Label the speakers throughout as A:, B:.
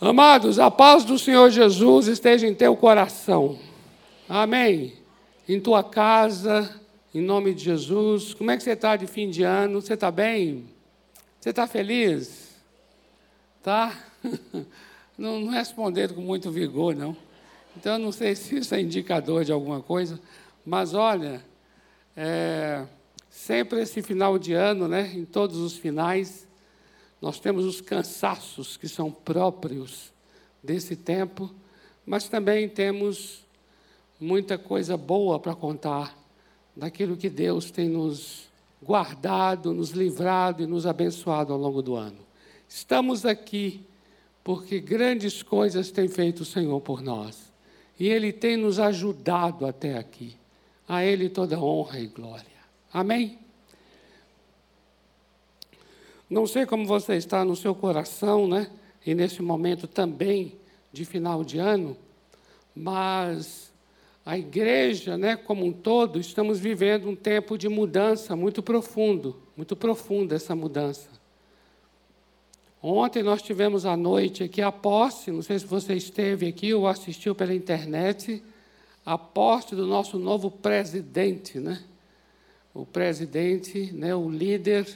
A: Amados, a paz do Senhor Jesus esteja em teu coração. Amém. Em tua casa, em nome de Jesus. Como é que você está de fim de ano? Você está bem? Você está feliz? Tá? Não, não respondendo com muito vigor, não. Então, não sei se isso é indicador de alguma coisa, mas olha, é, sempre esse final de ano, né, em todos os finais, nós temos os cansaços que são próprios desse tempo, mas também temos muita coisa boa para contar daquilo que Deus tem nos guardado, nos livrado e nos abençoado ao longo do ano. Estamos aqui porque grandes coisas tem feito o Senhor por nós. E Ele tem nos ajudado até aqui. A Ele toda honra e glória. Amém? Não sei como você está no seu coração, né? E nesse momento também de final de ano, mas a igreja, né, como um todo, estamos vivendo um tempo de mudança muito profundo, muito profunda essa mudança. Ontem nós tivemos à noite aqui a posse, não sei se você esteve aqui ou assistiu pela internet, a posse do nosso novo presidente, né? O presidente, né, o líder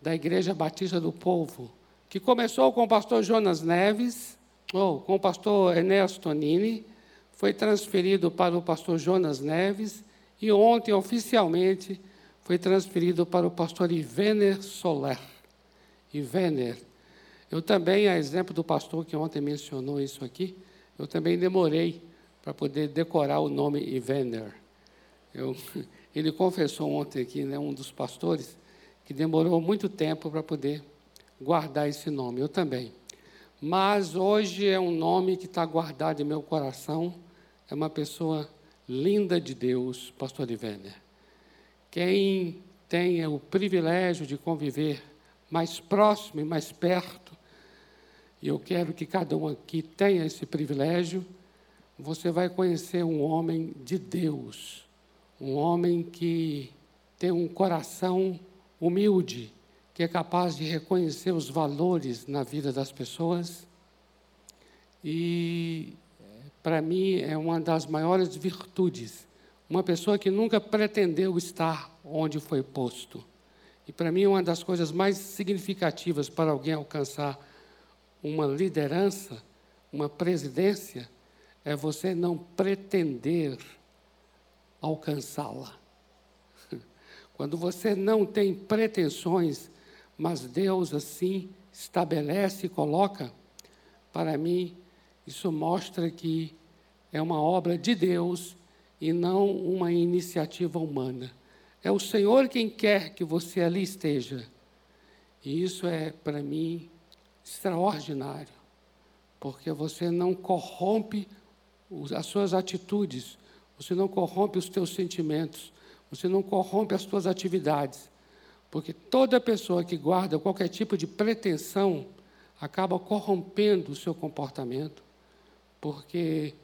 A: da Igreja Batista do Povo, que começou com o pastor Jonas Neves, ou com o pastor Ernesto Tonini, foi transferido para o pastor Jonas Neves e ontem, oficialmente, foi transferido para o pastor Ivener Soler. Ivener. Eu também, a exemplo do pastor que ontem mencionou isso aqui, eu também demorei para poder decorar o nome Ivener. Eu, ele confessou ontem aqui, né, um dos pastores, que demorou muito tempo para poder guardar esse nome. Eu também. Mas hoje é um nome que está guardado em meu coração. É uma pessoa linda de Deus, Pastor Ivener. Quem tem o privilégio de conviver mais próximo e mais perto, e eu quero que cada um aqui tenha esse privilégio, você vai conhecer um homem de Deus, um homem que tem um coração humilde, que é capaz de reconhecer os valores na vida das pessoas. E, para mim, é uma das maiores virtudes. Uma pessoa que nunca pretendeu estar onde foi posto. E, para mim, uma das coisas mais significativas para alguém alcançar uma liderança, uma presidência, é você não pretender alcançá-la. Quando você não tem pretensões, mas Deus assim estabelece e coloca, para mim, isso mostra que é uma obra de Deus e não uma iniciativa humana. É o Senhor quem quer que você ali esteja. E isso é, para mim, extraordinário, porque você não corrompe as suas atitudes, você não corrompe os teus sentimentos, você não corrompe as suas atividades. Porque toda pessoa que guarda qualquer tipo de pretensão acaba corrompendo o seu comportamento, porque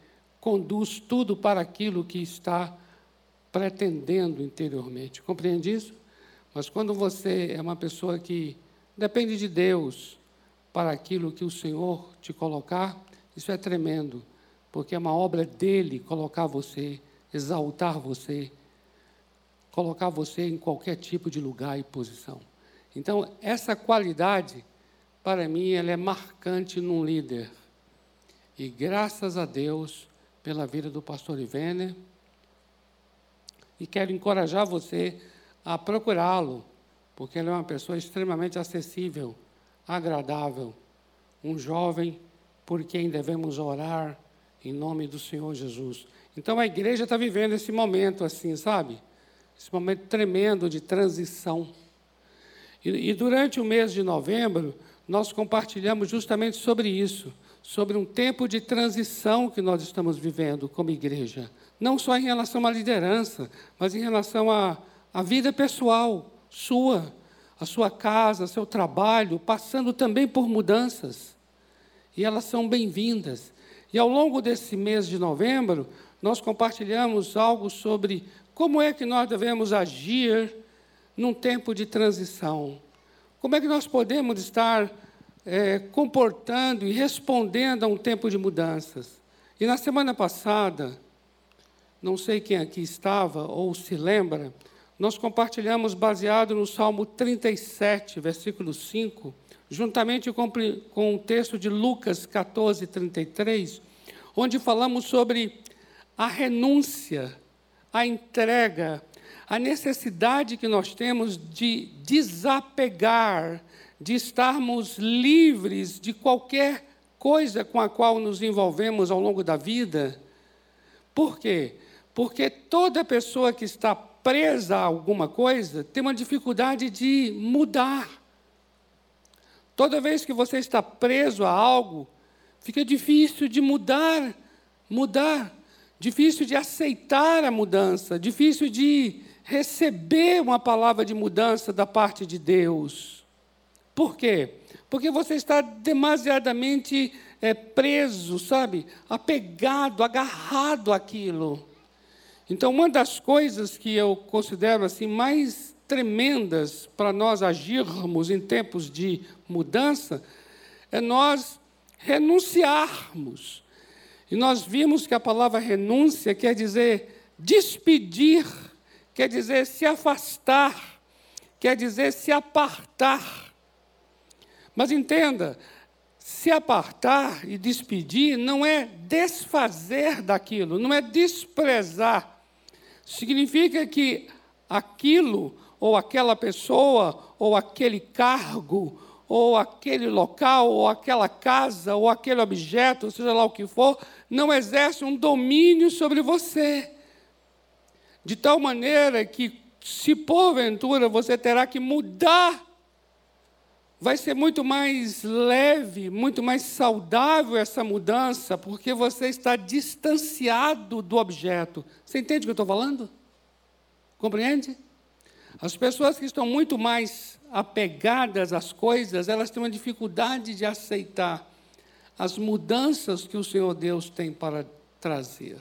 A: conduz tudo para aquilo que está pretendendo interiormente. Compreende isso? Mas quando você é uma pessoa que depende de Deus para aquilo que o Senhor te colocar, isso é tremendo, porque é uma obra dele colocar você, exaltar você, colocar você em qualquer tipo de lugar e posição. Então, essa qualidade, para mim, ela é marcante num líder. E graças a Deus pela vida do pastor Ivene. E quero encorajar você a procurá-lo, porque ele é uma pessoa extremamente acessível, agradável, um jovem por quem devemos orar em nome do Senhor Jesus. Então a igreja está vivendo esse momento assim, sabe? Esse momento tremendo de transição. E, e durante o mês de novembro, nós compartilhamos justamente sobre isso, sobre um tempo de transição que nós estamos vivendo como igreja. Não só em relação à liderança, mas em relação à, à vida pessoal sua, a sua casa, seu trabalho, passando também por mudanças. E elas são bem-vindas. E ao longo desse mês de novembro, nós compartilhamos algo sobre como é que nós devemos agir num tempo de transição? Como é que nós podemos estar é, comportando e respondendo a um tempo de mudanças. E na semana passada, não sei quem aqui estava ou se lembra, nós compartilhamos baseado no Salmo 37, versículo 5, juntamente com, com o texto de Lucas 14, 33, onde falamos sobre a renúncia, a entrega, a necessidade que nós temos de desapegar, de estarmos livres de qualquer coisa com a qual nos envolvemos ao longo da vida. Por quê? Porque toda pessoa que está presa a alguma coisa tem uma dificuldade de mudar. Toda vez que você está preso a algo, fica difícil de mudar, mudar, difícil de aceitar a mudança, difícil de receber uma palavra de mudança da parte de Deus. Por quê? Porque você está demasiadamente é, preso, sabe? Apegado, agarrado àquilo. Então, uma das coisas que eu considero assim mais tremendas para nós agirmos em tempos de mudança é nós renunciarmos. E nós vimos que a palavra renúncia quer dizer despedir, quer dizer se afastar, quer dizer se apartar. Mas entenda, se apartar e despedir não é desfazer daquilo, não é desprezar significa que aquilo, ou aquela pessoa, ou aquele cargo, ou aquele local, ou aquela casa, ou aquele objeto, seja lá o que for, não exerce um domínio sobre você. De tal maneira que, se porventura você terá que mudar vai ser muito mais leve, muito mais saudável essa mudança, porque você está distanciado do objeto. Você entende o que eu estou falando? Compreende? As pessoas que estão muito mais apegadas às coisas, elas têm uma dificuldade de aceitar as mudanças que o Senhor Deus tem para trazer.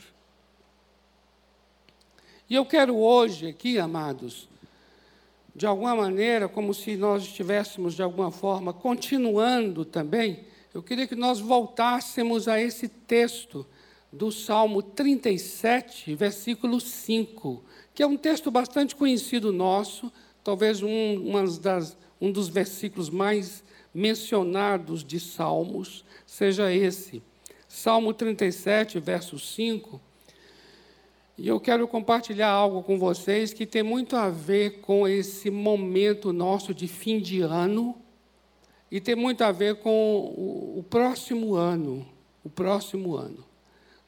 A: E eu quero hoje aqui, amados, de alguma maneira, como se nós estivéssemos, de alguma forma, continuando também, eu queria que nós voltássemos a esse texto do Salmo 37, versículo 5, que é um texto bastante conhecido nosso, talvez um, das, um dos versículos mais mencionados de Salmos seja esse. Salmo 37, verso 5, e eu quero compartilhar algo com vocês que tem muito a ver com esse momento nosso de fim de ano e tem muito a ver com o, próximo ano, o próximo ano.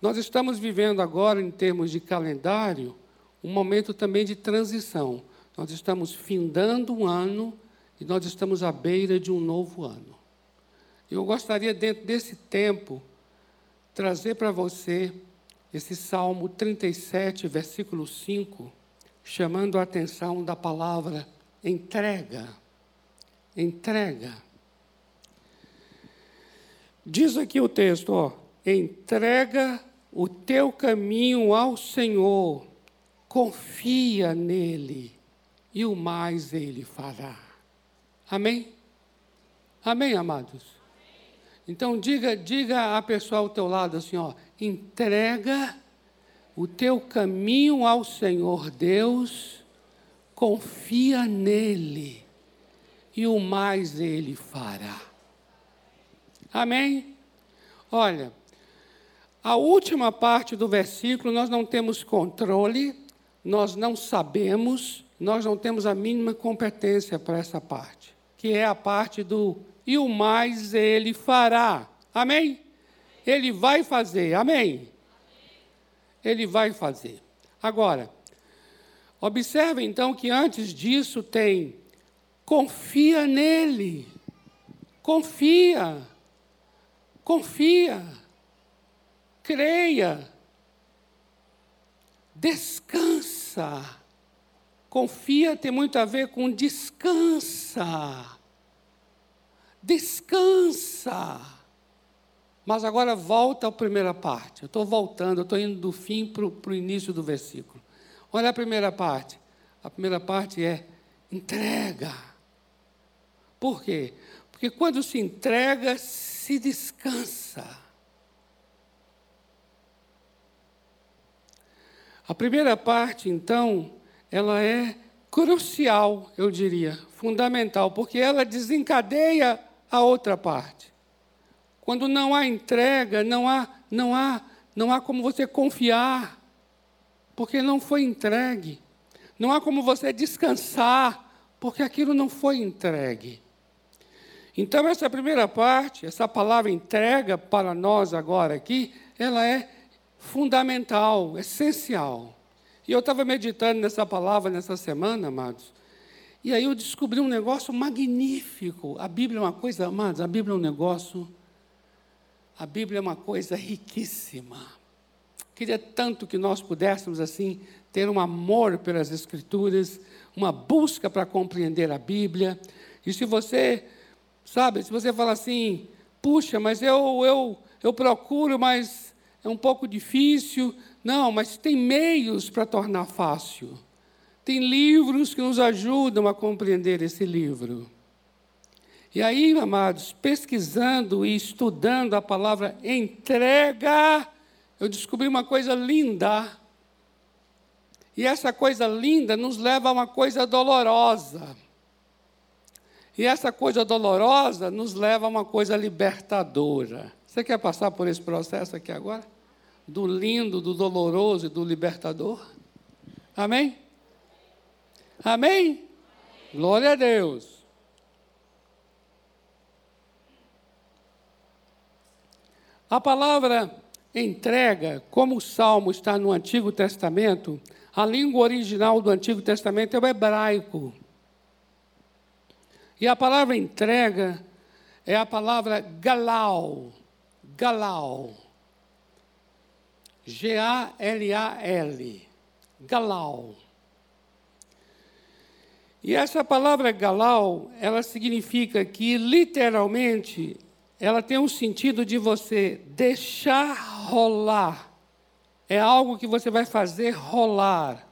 A: Nós estamos vivendo agora, em termos de calendário, um momento também de transição. Nós estamos findando um ano e nós estamos à beira de um novo ano. Eu gostaria, dentro desse tempo, trazer para você esse Salmo 37, versículo 5, chamando a atenção da palavra entrega. Entrega. Diz aqui o texto, ó, entrega o teu caminho ao Senhor, confia nele e o mais ele fará. Amém? Amém, amados? Então diga, diga à pessoa ao teu lado assim, ó, entrega o teu caminho ao Senhor Deus, confia nele e o mais ele fará. Amém? Olha, a última parte do versículo nós não temos controle, nós não sabemos, nós não temos a mínima competência para essa parte, que é a parte do e o mais ele fará. Amém? Ele vai fazer. Amém? Ele vai fazer. Agora, observe então que antes disso tem confia nele. Confia. Confia. Creia. Descansa. Confia tem muito a ver com descansa descansa. Mas agora volta à primeira parte. Eu estou voltando, eu estou indo do fim para o início do versículo. Olha a primeira parte. A primeira parte é entrega. Por quê? Porque quando se entrega, se descansa. A primeira parte, então, ela é crucial, eu diria, fundamental, porque ela desencadeia a outra parte. Quando não há entrega, não há, não há, não há como você confiar, porque não foi entregue. Não há como você descansar, porque aquilo não foi entregue. Então, essa primeira parte, essa palavra entrega para nós agora aqui, ela é fundamental, essencial. E eu estava meditando nessa palavra nessa semana, amados, e aí eu descobri um negócio magnífico. A Bíblia é uma coisa, amados, a Bíblia é um negócio, a Bíblia é uma coisa riquíssima. Queria tanto que nós pudéssemos, assim, ter um amor pelas Escrituras, uma busca para compreender a Bíblia. E se você, sabe, se você fala assim, puxa, mas eu, eu, eu procuro, mas é um pouco difícil. Não, mas tem meios para tornar fácil. Tem livros que nos ajudam a compreender esse livro. E aí, amados, pesquisando e estudando a palavra entrega, eu descobri uma coisa linda e essa coisa linda nos leva a uma coisa dolorosa. E essa coisa dolorosa nos leva a uma coisa libertadora. Você quer passar por esse processo aqui agora? Do lindo, do doloroso e do libertador? Amém? Amém? Glória a Deus. A palavra entrega, como o salmo está no Antigo Testamento, a língua original do Antigo Testamento é o hebraico. E a palavra entrega é a palavra galau. Galau. G-A-L-A-L. Galau. E essa palavra galau, ela significa que, literalmente, ela tem um sentido de você deixar rolar é algo que você vai fazer rolar,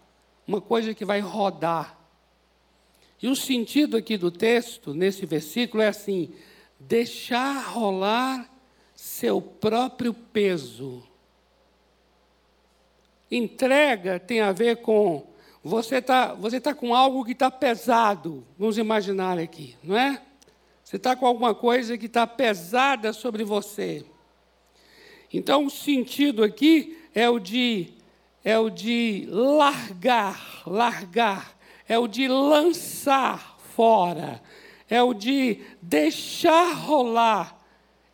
A: uma coisa que vai rodar. E o sentido aqui do texto, nesse versículo, é assim: deixar rolar seu próprio peso. Entrega tem a ver com você está você tá com algo que está pesado, vamos imaginar aqui, não é? Você está com alguma coisa que está pesada sobre você. Então, o sentido aqui é o de é o de largar, largar, é o de lançar fora, é o de deixar rolar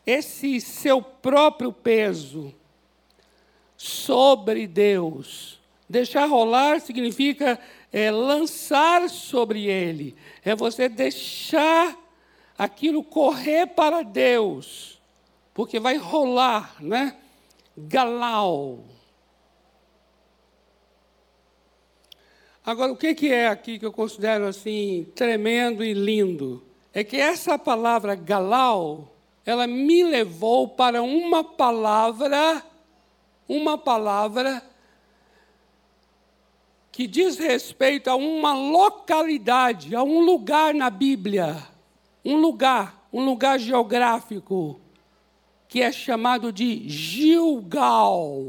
A: esse seu próprio peso sobre Deus. Deixar rolar significa é, lançar sobre Ele, é você deixar aquilo correr para Deus, porque vai rolar, né? Galau. Agora, o que é aqui que eu considero assim tremendo e lindo? É que essa palavra galau, ela me levou para uma palavra, uma palavra que diz respeito a uma localidade, a um lugar na Bíblia, um lugar, um lugar geográfico, que é chamado de Gilgal.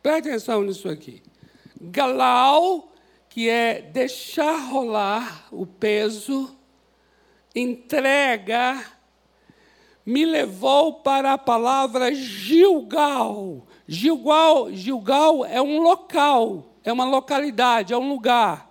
A: Preste atenção nisso aqui. Galau, que é deixar rolar o peso, entrega, me levou para a palavra Gilgal. Gilgal, Gilgal é um local, é uma localidade, é um lugar.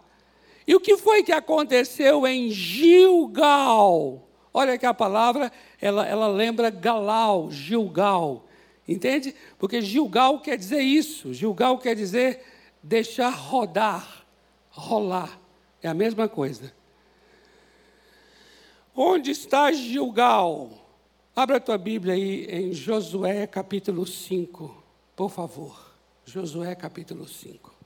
A: E o que foi que aconteceu em Gilgal? Olha que a palavra, ela, ela lembra Galau, Gilgal. Entende? Porque Gilgal quer dizer isso. Gilgal quer dizer deixar rodar, rolar. É a mesma coisa. Onde está Gilgal? Abra a tua Bíblia aí em Josué capítulo 5, por favor. Josué capítulo 5.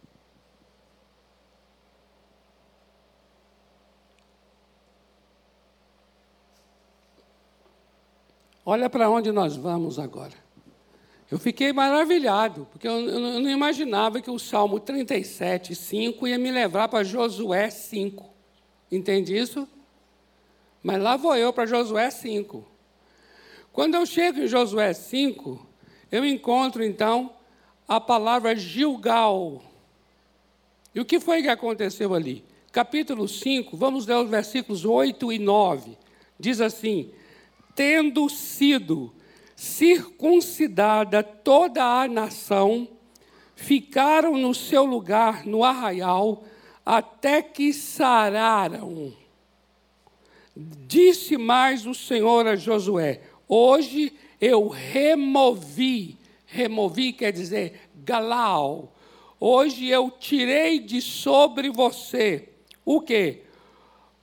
A: Olha para onde nós vamos agora. Eu fiquei maravilhado, porque eu, eu não imaginava que o Salmo 37, 5 ia me levar para Josué 5. Entende isso? Mas lá vou eu para Josué 5. Quando eu chego em Josué 5, eu encontro então a palavra Gilgal. E o que foi que aconteceu ali? Capítulo 5, vamos ler os versículos 8 e 9. Diz assim: Tendo sido circuncidada toda a nação, ficaram no seu lugar no arraial até que sararam. Disse mais o Senhor a Josué: Hoje eu removi, removi quer dizer galau. Hoje eu tirei de sobre você o que?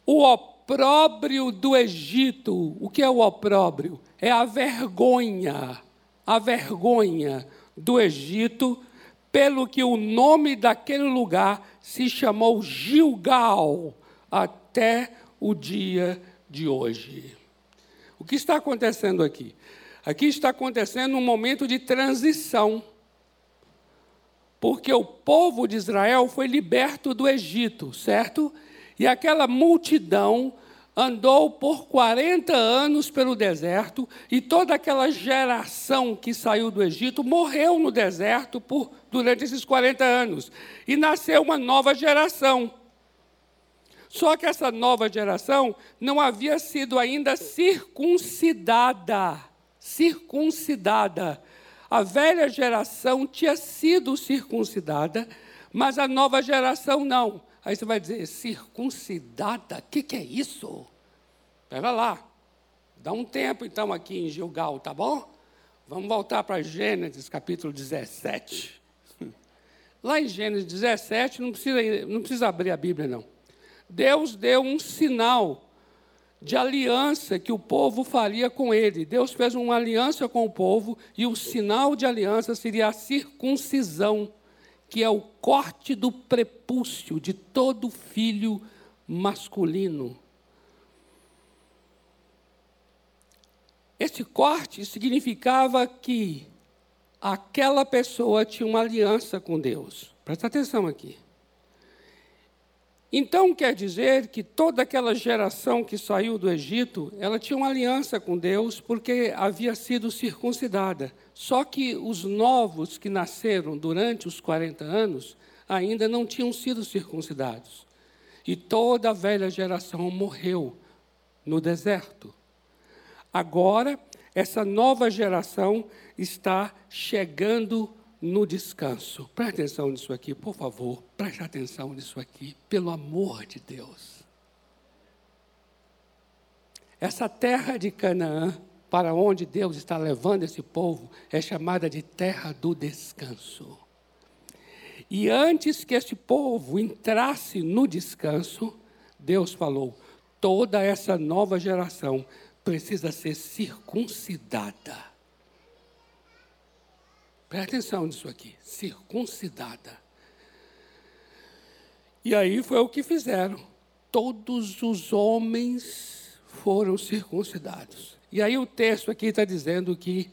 A: O opróbrio do Egito. O que é o opróbrio? É a vergonha, a vergonha do Egito, pelo que o nome daquele lugar se chamou Gilgal até o dia de hoje. O que está acontecendo aqui? Aqui está acontecendo um momento de transição. Porque o povo de Israel foi liberto do Egito, certo? E aquela multidão andou por 40 anos pelo deserto, e toda aquela geração que saiu do Egito morreu no deserto por, durante esses 40 anos. E nasceu uma nova geração. Só que essa nova geração não havia sido ainda circuncidada. Circuncidada. A velha geração tinha sido circuncidada, mas a nova geração não. Aí você vai dizer, circuncidada? O que, que é isso? Espera lá. Dá um tempo então aqui em Gilgal, tá bom? Vamos voltar para Gênesis capítulo 17. Lá em Gênesis 17, não precisa, não precisa abrir a Bíblia, não. Deus deu um sinal de aliança que o povo faria com ele. Deus fez uma aliança com o povo e o sinal de aliança seria a circuncisão, que é o corte do prepúcio de todo filho masculino. Esse corte significava que aquela pessoa tinha uma aliança com Deus. Presta atenção aqui. Então quer dizer que toda aquela geração que saiu do Egito, ela tinha uma aliança com Deus porque havia sido circuncidada. Só que os novos que nasceram durante os 40 anos ainda não tinham sido circuncidados. E toda a velha geração morreu no deserto. Agora, essa nova geração está chegando no descanso. Preste atenção nisso aqui, por favor. Preste atenção nisso aqui, pelo amor de Deus. Essa terra de Canaã, para onde Deus está levando esse povo, é chamada de terra do descanso. E antes que esse povo entrasse no descanso, Deus falou: toda essa nova geração precisa ser circuncidada. Presta atenção nisso aqui, circuncidada. E aí foi o que fizeram. Todos os homens foram circuncidados. E aí o texto aqui está dizendo que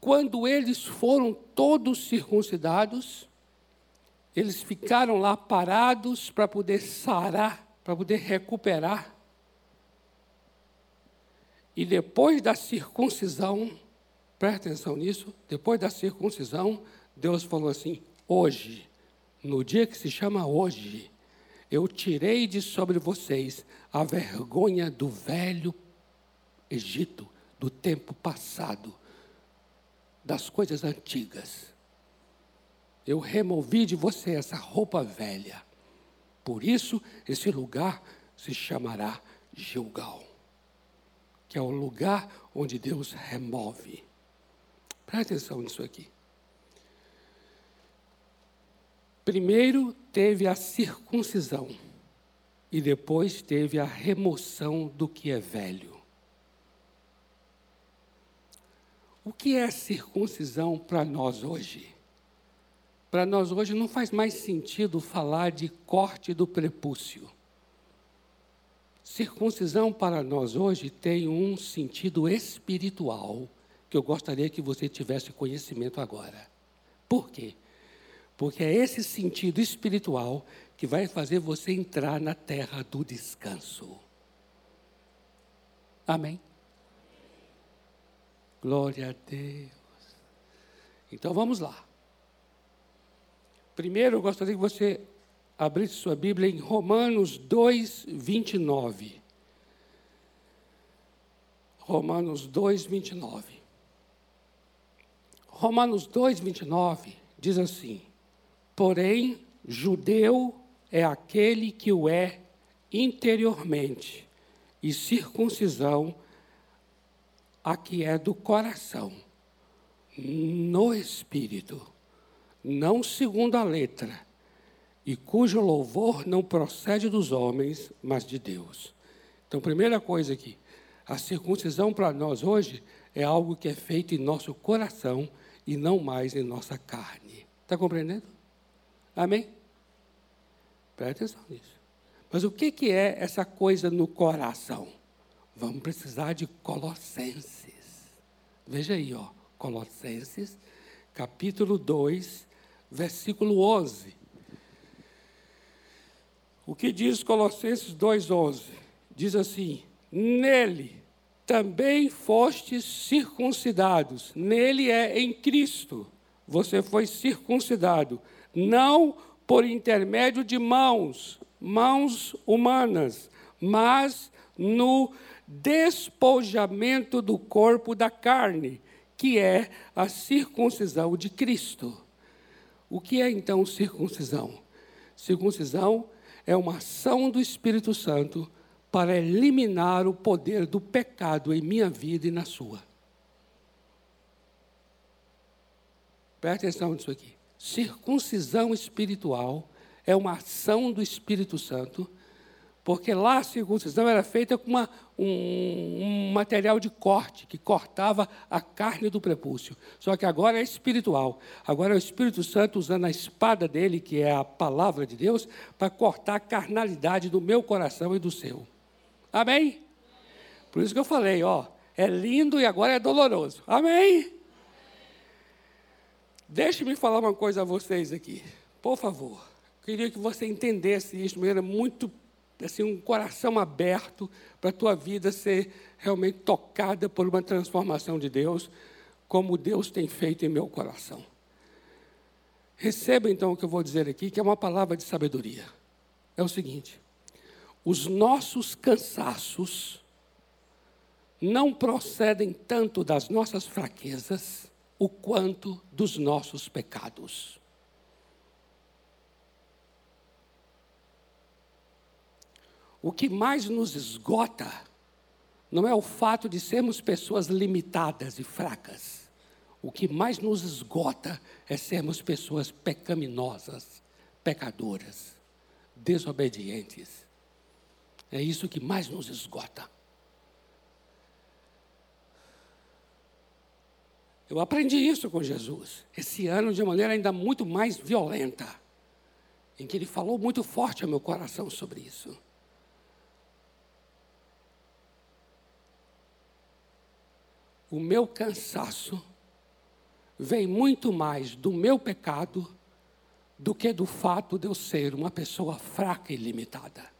A: quando eles foram todos circuncidados, eles ficaram lá parados para poder sarar, para poder recuperar. E depois da circuncisão, Presta atenção nisso. Depois da circuncisão, Deus falou assim: hoje, no dia que se chama hoje, eu tirei de sobre vocês a vergonha do velho Egito, do tempo passado, das coisas antigas. Eu removi de você essa roupa velha. Por isso, esse lugar se chamará Gilgal, que é o lugar onde Deus remove. Presta atenção nisso aqui. Primeiro teve a circuncisão e depois teve a remoção do que é velho. O que é circuncisão para nós hoje? Para nós hoje não faz mais sentido falar de corte do prepúcio. Circuncisão para nós hoje tem um sentido espiritual que eu gostaria que você tivesse conhecimento agora. Por quê? Porque é esse sentido espiritual que vai fazer você entrar na terra do descanso. Amém? Glória a Deus. Então vamos lá. Primeiro, eu gostaria que você abrisse sua Bíblia em Romanos 2, 29. Romanos 2, 29. Romanos 2, 29 diz assim: Porém, judeu é aquele que o é interiormente, e circuncisão a que é do coração, no espírito, não segundo a letra, e cujo louvor não procede dos homens, mas de Deus. Então, primeira coisa aqui, a circuncisão para nós hoje é algo que é feito em nosso coração e não mais em nossa carne. Está compreendendo? Amém? Presta atenção nisso. Mas o que, que é essa coisa no coração? Vamos precisar de Colossenses. Veja aí, ó, Colossenses, capítulo 2, versículo 11. O que diz Colossenses 2:11? Diz assim: Nele também fostes circuncidados. Nele é em Cristo. Você foi circuncidado, não por intermédio de mãos, mãos humanas, mas no despojamento do corpo da carne, que é a circuncisão de Cristo. O que é então circuncisão? Circuncisão é uma ação do Espírito Santo para eliminar o poder do pecado em minha vida e na sua. Preste atenção nisso aqui. Circuncisão espiritual é uma ação do Espírito Santo porque lá a circuncisão era feita com uma, um, um, material de corte, que cortava a carne do prepúcio. Só que agora é espiritual. Agora é o Espírito Santo usando a espada dele, que é a palavra de Deus, para cortar a carnalidade do meu coração e do seu. Amém? Por isso que eu falei, ó, é lindo e agora é doloroso. Amém? Deixe-me falar uma coisa a vocês aqui, por favor. Queria que você entendesse isso de maneira muito assim, um coração aberto para a tua vida ser realmente tocada por uma transformação de Deus, como Deus tem feito em meu coração. Receba então o que eu vou dizer aqui, que é uma palavra de sabedoria. É o seguinte: os nossos cansaços não procedem tanto das nossas fraquezas, o quanto dos nossos pecados. O que mais nos esgota não é o fato de sermos pessoas limitadas e fracas. O que mais nos esgota é sermos pessoas pecaminosas, pecadoras, desobedientes. É isso que mais nos esgota. Eu aprendi isso com Jesus, esse ano de maneira ainda muito mais violenta, em que ele falou muito forte ao meu coração sobre isso. o meu cansaço vem muito mais do meu pecado do que do fato de eu ser uma pessoa fraca e limitada.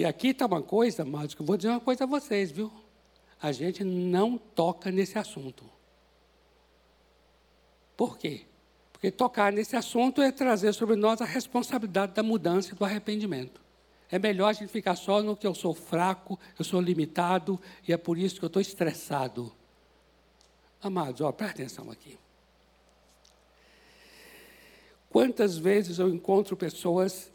A: E aqui está uma coisa, mas que eu vou dizer uma coisa a vocês, viu? A gente não toca nesse assunto. Por quê? Porque tocar nesse assunto é trazer sobre nós a responsabilidade da mudança e do arrependimento. É melhor a gente ficar só no que eu sou fraco, eu sou limitado e é por isso que eu estou estressado. Amados, ó, presta atenção aqui. Quantas vezes eu encontro pessoas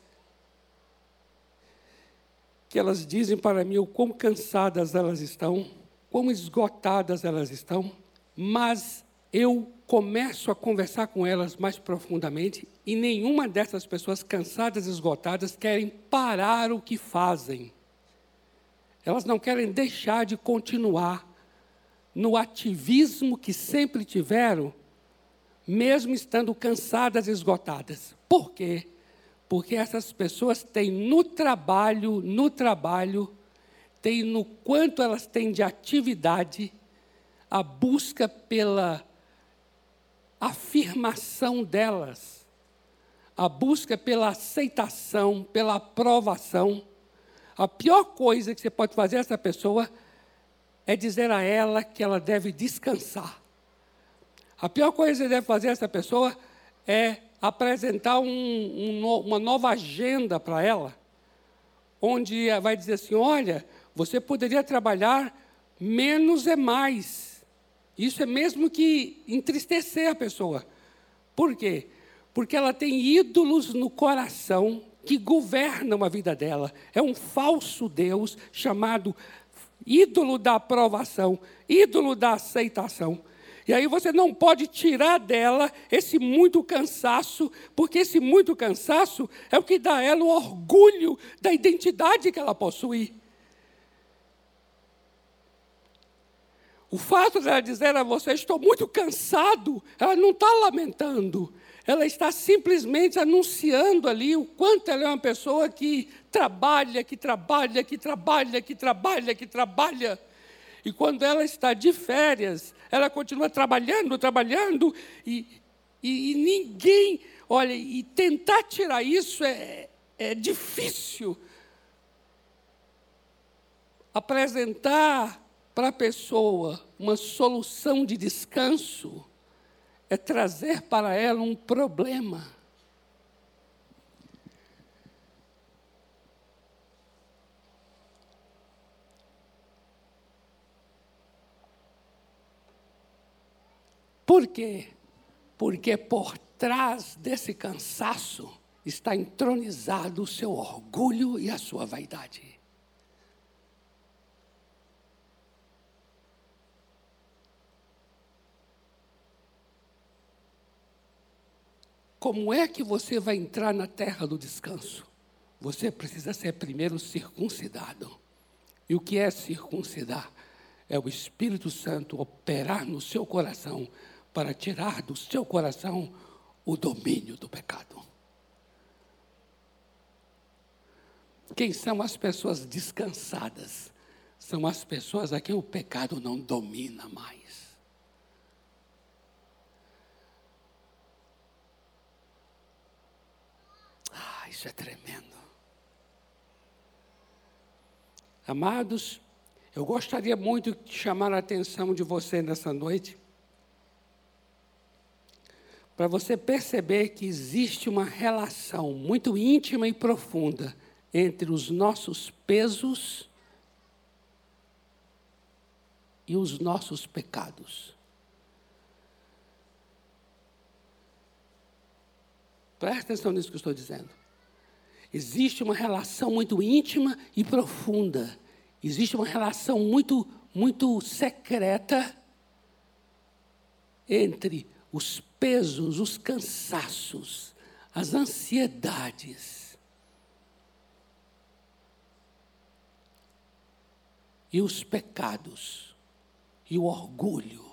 A: que elas dizem para mim o quão cansadas elas estão, quão esgotadas elas estão, mas eu começo a conversar com elas mais profundamente e nenhuma dessas pessoas cansadas esgotadas querem parar o que fazem. Elas não querem deixar de continuar no ativismo que sempre tiveram, mesmo estando cansadas esgotadas. Por quê? Porque essas pessoas têm no trabalho, no trabalho, têm no quanto elas têm de atividade, a busca pela afirmação delas a busca pela aceitação, pela aprovação, a pior coisa que você pode fazer a essa pessoa é dizer a ela que ela deve descansar. A pior coisa que você deve fazer a essa pessoa é apresentar um, um, uma nova agenda para ela, onde vai dizer assim: olha, você poderia trabalhar menos é mais. Isso é mesmo que entristecer a pessoa. Por quê? Porque ela tem ídolos no coração que governam a vida dela. É um falso Deus chamado ídolo da aprovação, ídolo da aceitação. E aí você não pode tirar dela esse muito cansaço, porque esse muito cansaço é o que dá a ela o orgulho da identidade que ela possui. O fato de ela dizer a você, estou muito cansado, ela não está lamentando, ela está simplesmente anunciando ali o quanto ela é uma pessoa que trabalha, que trabalha, que trabalha, que trabalha, que trabalha. E quando ela está de férias, ela continua trabalhando, trabalhando, e, e, e ninguém, olha, e tentar tirar isso é, é difícil. Apresentar para a pessoa uma solução de descanso é trazer para ela um problema. Por quê? Porque por trás desse cansaço está entronizado o seu orgulho e a sua vaidade. Como é que você vai entrar na terra do descanso? Você precisa ser primeiro circuncidado. E o que é circuncidar? É o Espírito Santo operar no seu coração para tirar do seu coração o domínio do pecado. Quem são as pessoas descansadas? São as pessoas a quem o pecado não domina mais. Isso é tremendo. Amados, eu gostaria muito de chamar a atenção de você nessa noite, para você perceber que existe uma relação muito íntima e profunda entre os nossos pesos e os nossos pecados. Presta atenção nisso que eu estou dizendo. Existe uma relação muito íntima e profunda. Existe uma relação muito, muito secreta entre os pesos, os cansaços, as ansiedades e os pecados e o orgulho.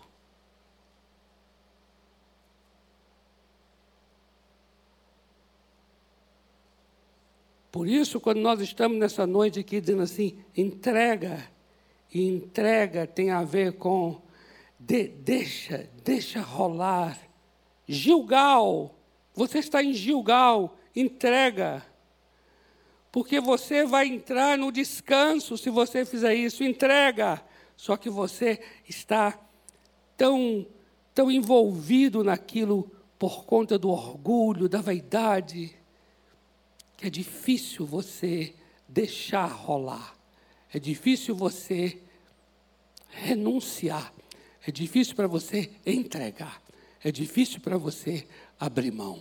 A: Por isso, quando nós estamos nessa noite aqui dizendo assim, entrega, e entrega tem a ver com de, deixa, deixa rolar. Gilgal, você está em Gilgal, entrega. Porque você vai entrar no descanso se você fizer isso, entrega. Só que você está tão, tão envolvido naquilo por conta do orgulho, da vaidade, é difícil você deixar rolar. É difícil você renunciar. É difícil para você entregar. É difícil para você abrir mão.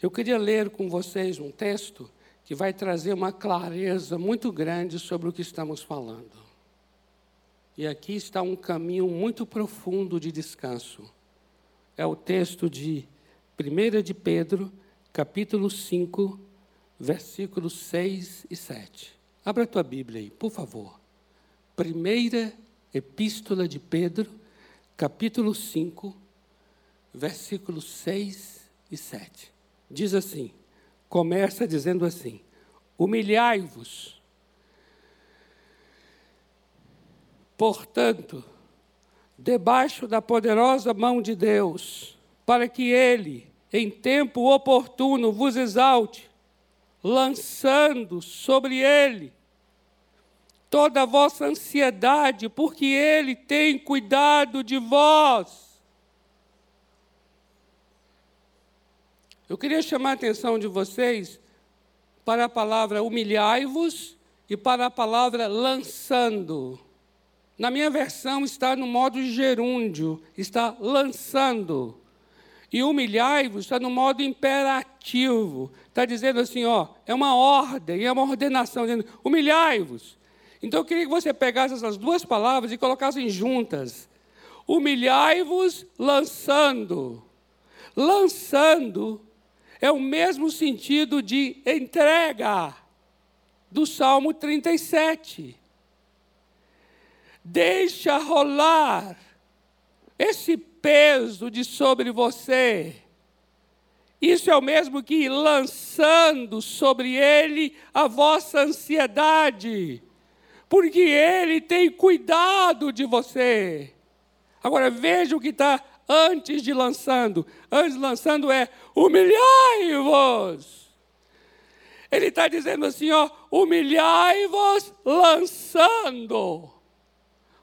A: Eu queria ler com vocês um texto que vai trazer uma clareza muito grande sobre o que estamos falando. E aqui está um caminho muito profundo de descanso. É o texto de 1 de Pedro, capítulo 5, versículos 6 e 7. Abra a tua Bíblia aí, por favor. Primeira Epístola de Pedro, capítulo 5, versículos 6 e 7. Diz assim: começa dizendo assim: Humilhai-vos Portanto, debaixo da poderosa mão de Deus, para que Ele, em tempo oportuno, vos exalte, lançando sobre Ele toda a vossa ansiedade, porque Ele tem cuidado de vós. Eu queria chamar a atenção de vocês para a palavra humilhai-vos e para a palavra lançando. Na minha versão está no modo gerúndio, está lançando. E humilhai-vos está no modo imperativo. Está dizendo assim, ó, é uma ordem, é uma ordenação, dizendo, humilhai-vos. Então eu queria que você pegasse essas duas palavras e colocassem juntas. Humilhai-vos lançando. Lançando é o mesmo sentido de entrega do Salmo 37 deixa rolar esse peso de sobre você. Isso é o mesmo que lançando sobre ele a vossa ansiedade, porque ele tem cuidado de você. Agora veja o que está antes de lançando. Antes de lançando é humilhai-vos. Ele está dizendo assim, ó, humilhai-vos lançando.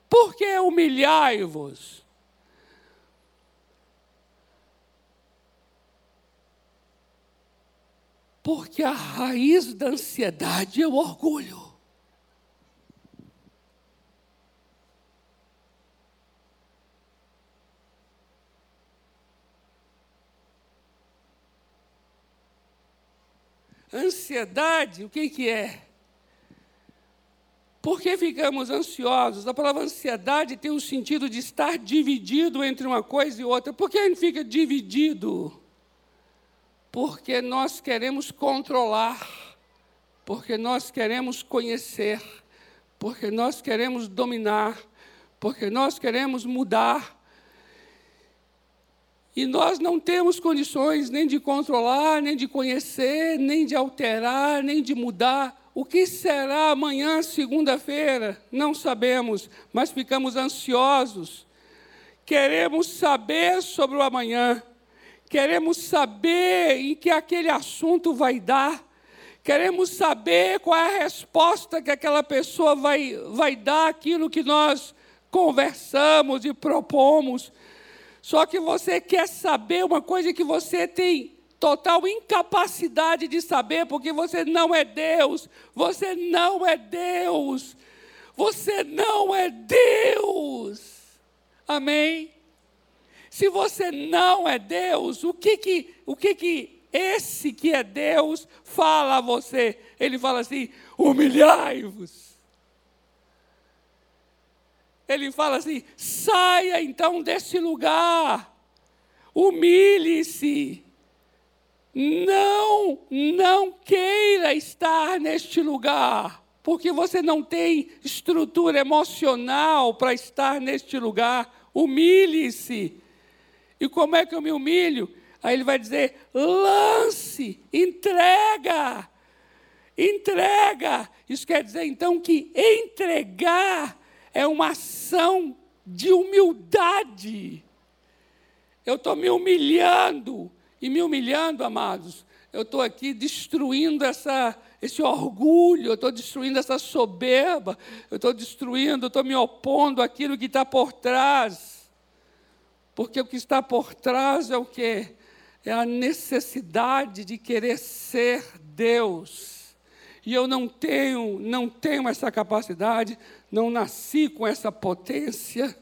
A: Por que humilhai-vos? Porque a raiz da ansiedade é o orgulho. Ansiedade, o que, que é? Por que ficamos ansiosos? A palavra ansiedade tem o sentido de estar dividido entre uma coisa e outra. Por que a gente fica dividido? Porque nós queremos controlar, porque nós queremos conhecer, porque nós queremos dominar, porque nós queremos mudar. E nós não temos condições nem de controlar, nem de conhecer, nem de alterar, nem de mudar o que será amanhã, segunda-feira? Não sabemos, mas ficamos ansiosos. Queremos saber sobre o amanhã. Queremos saber em que aquele assunto vai dar. Queremos saber qual é a resposta que aquela pessoa vai, vai dar aquilo que nós conversamos e propomos. Só que você quer saber uma coisa que você tem total incapacidade de saber, porque você não é Deus, você não é Deus, você não é Deus. Amém? Se você não é Deus, o que que, o que que esse que é Deus fala a você? Ele fala assim: humilhai-vos. Ele fala assim: saia então desse lugar, humilhe-se. Não, não queira estar neste lugar, porque você não tem estrutura emocional para estar neste lugar. Humilhe-se. E como é que eu me humilho? Aí ele vai dizer: lance, entrega, entrega. Isso quer dizer então que entregar é uma ação de humildade. Eu estou me humilhando e me humilhando, amados, eu estou aqui destruindo essa, esse orgulho, eu estou destruindo essa soberba, eu estou destruindo, eu estou me opondo àquilo que está por trás. Porque o que está por trás é o quê? É a necessidade de querer ser Deus. E eu não tenho, não tenho essa capacidade, não nasci com essa potência.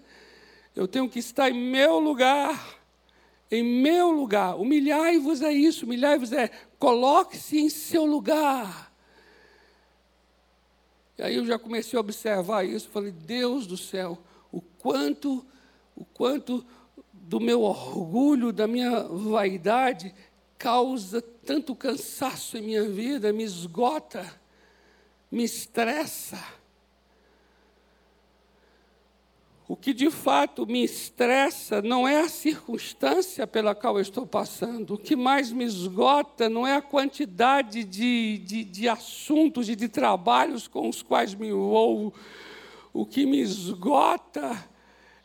A: Eu tenho que estar em meu lugar em meu lugar. Humilhai-vos é isso, humilhai-vos é coloque-se em seu lugar. E aí eu já comecei a observar isso, falei, Deus do céu, o quanto, o quanto do meu orgulho, da minha vaidade causa tanto cansaço em minha vida, me esgota, me estressa. O que de fato me estressa não é a circunstância pela qual estou passando. O que mais me esgota não é a quantidade de, de, de assuntos e de trabalhos com os quais me envolvo. o que me esgota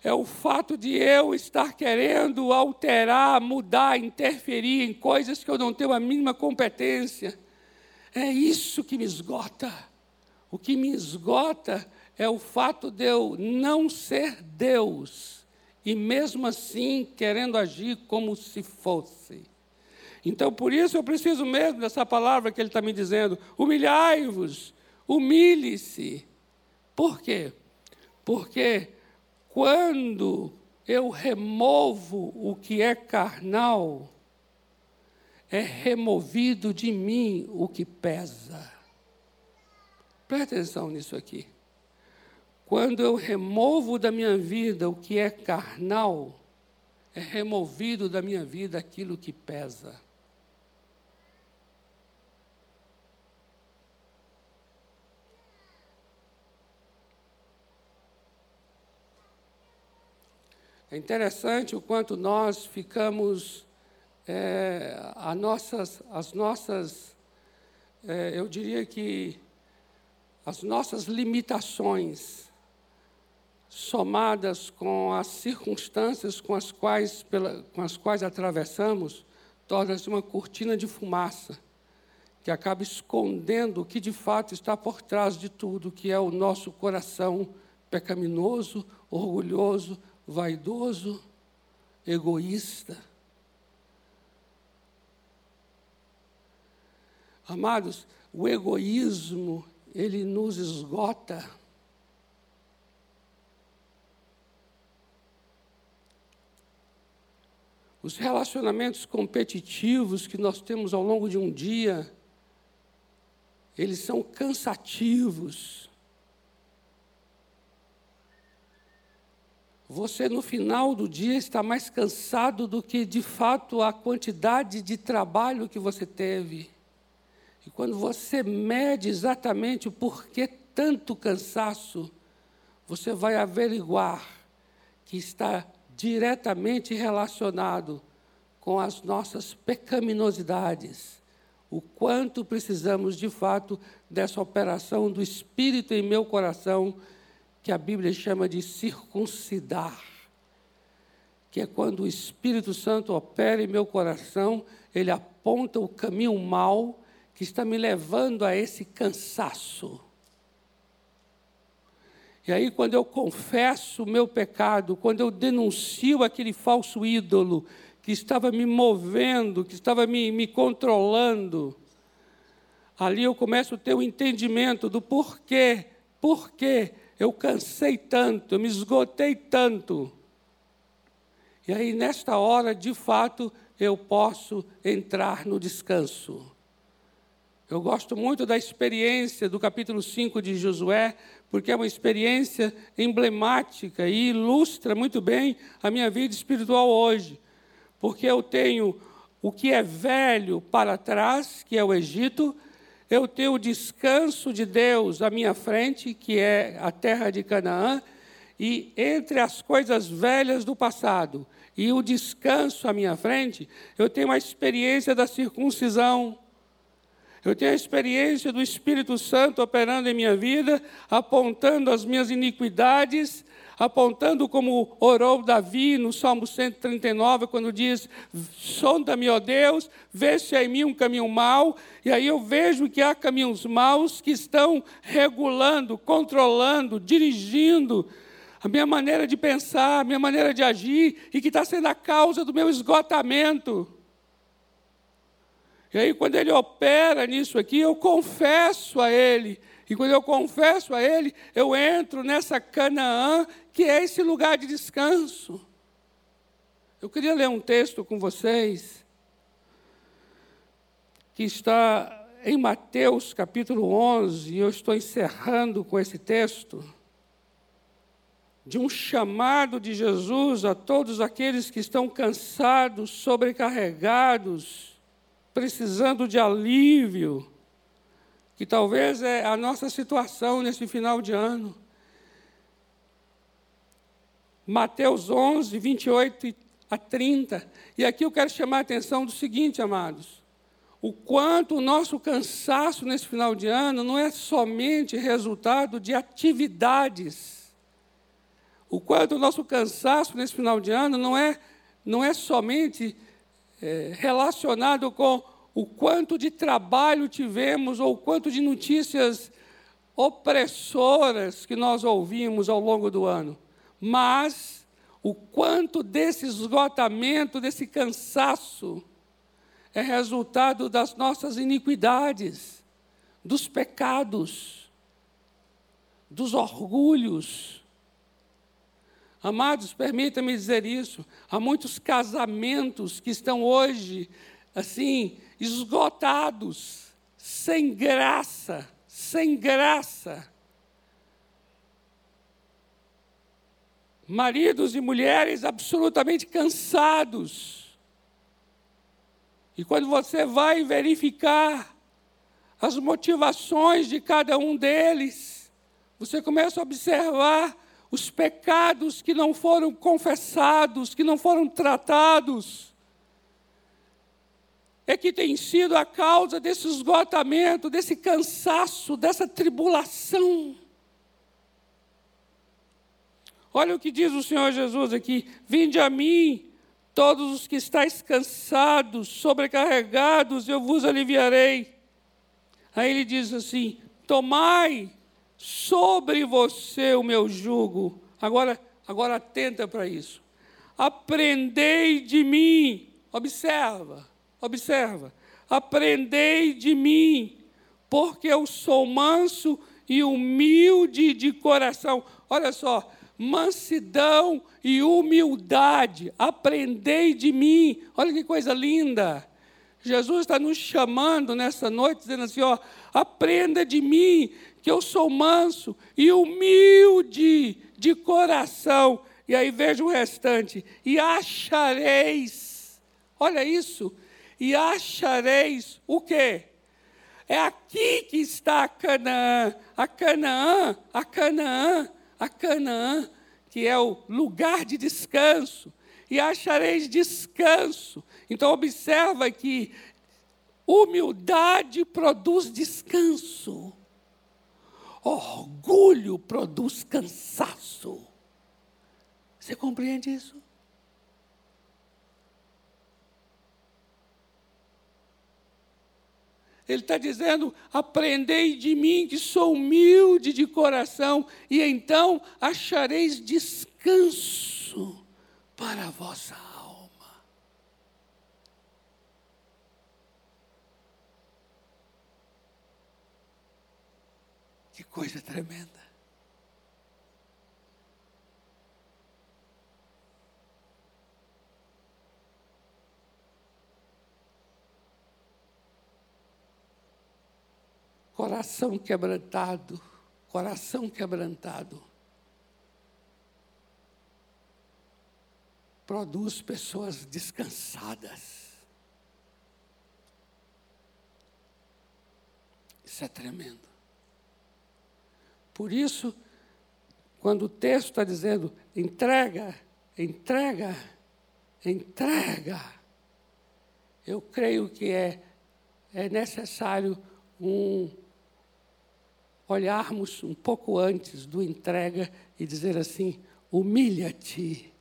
A: é o fato de eu estar querendo alterar, mudar, interferir em coisas que eu não tenho a mínima competência. É isso que me esgota. O que me esgota é o fato de eu não ser Deus e mesmo assim querendo agir como se fosse. Então, por isso eu preciso mesmo dessa palavra que ele está me dizendo: humilhai-vos, humilhe-se. Por quê? Porque quando eu removo o que é carnal, é removido de mim o que pesa. Presta atenção nisso aqui. Quando eu removo da minha vida o que é carnal, é removido da minha vida aquilo que pesa. É interessante o quanto nós ficamos, é, nossas, as nossas, é, eu diria que as nossas limitações, somadas com as circunstâncias com as quais, pela, com as quais atravessamos, torna-se uma cortina de fumaça que acaba escondendo o que de fato está por trás de tudo, que é o nosso coração pecaminoso, orgulhoso, vaidoso, egoísta. Amados, o egoísmo, ele nos esgota. Os relacionamentos competitivos que nós temos ao longo de um dia, eles são cansativos. Você no final do dia está mais cansado do que de fato a quantidade de trabalho que você teve. E quando você mede exatamente o porquê tanto cansaço, você vai averiguar que está diretamente relacionado com as nossas pecaminosidades. O quanto precisamos de fato dessa operação do Espírito em meu coração que a Bíblia chama de circuncidar, que é quando o Espírito Santo opera em meu coração, ele aponta o caminho mal que está me levando a esse cansaço. E aí, quando eu confesso o meu pecado, quando eu denuncio aquele falso ídolo que estava me movendo, que estava me, me controlando, ali eu começo a ter o um entendimento do porquê, porquê eu cansei tanto, eu me esgotei tanto. E aí, nesta hora, de fato, eu posso entrar no descanso. Eu gosto muito da experiência do capítulo 5 de Josué, porque é uma experiência emblemática e ilustra muito bem a minha vida espiritual hoje. Porque eu tenho o que é velho para trás, que é o Egito, eu tenho o descanso de Deus à minha frente, que é a terra de Canaã, e entre as coisas velhas do passado e o descanso à minha frente, eu tenho a experiência da circuncisão. Eu tenho a experiência do Espírito Santo operando em minha vida, apontando as minhas iniquidades apontando como orou Davi no Salmo 139, quando diz: Sonda-me, ó Deus, vê se há em mim um caminho mau. E aí eu vejo que há caminhos maus que estão regulando, controlando, dirigindo a minha maneira de pensar, a minha maneira de agir, e que está sendo a causa do meu esgotamento. E aí, quando ele opera nisso aqui, eu confesso a ele. E quando eu confesso a ele, eu entro nessa Canaã que é esse lugar de descanso. Eu queria ler um texto com vocês, que está em Mateus capítulo 11, e eu estou encerrando com esse texto, de um chamado de Jesus a todos aqueles que estão cansados, sobrecarregados, precisando de alívio, que talvez é a nossa situação nesse final de ano. Mateus 11, 28 a 30. E aqui eu quero chamar a atenção do seguinte, amados. o quanto o nosso cansaço nesse final de ano não é somente resultado de atividades. O quanto o nosso cansaço nesse final de ano não é, não é somente é, relacionado com o quanto de trabalho tivemos ou o quanto de notícias opressoras que nós ouvimos ao longo do ano, mas o quanto desse esgotamento, desse cansaço, é resultado das nossas iniquidades, dos pecados, dos orgulhos. Amados, permita-me dizer isso. Há muitos casamentos que estão hoje, assim, esgotados, sem graça, sem graça. Maridos e mulheres absolutamente cansados. E quando você vai verificar as motivações de cada um deles, você começa a observar os pecados que não foram confessados, que não foram tratados, é que tem sido a causa desse esgotamento, desse cansaço, dessa tribulação. Olha o que diz o Senhor Jesus aqui: Vinde a mim, Todos os que estáis cansados, sobrecarregados, eu vos aliviarei. Aí ele diz assim: Tomai sobre você o meu jugo. Agora, agora atenta para isso. Aprendei de mim. Observa, observa. Aprendei de mim, porque eu sou manso e humilde de coração. Olha só, mansidão e humildade. Aprendei de mim. Olha que coisa linda. Jesus está nos chamando nessa noite, dizendo assim: ó, aprenda de mim, que eu sou manso e humilde de coração. E aí veja o restante: e achareis, olha isso, e achareis o quê? É aqui que está a Canaã, a Canaã, a Canaã a Canaã, que é o lugar de descanso, e achareis descanso. Então observa que humildade produz descanso. Orgulho produz cansaço. Você compreende isso? Ele está dizendo: aprendei de mim, que sou humilde de coração, e então achareis descanso para a vossa alma. Que coisa tremenda. Coração quebrantado, coração quebrantado, produz pessoas descansadas. Isso é tremendo. Por isso, quando o texto está dizendo entrega, entrega, entrega, eu creio que é, é necessário um olharmos um pouco antes do entrega e dizer assim: humilha-te,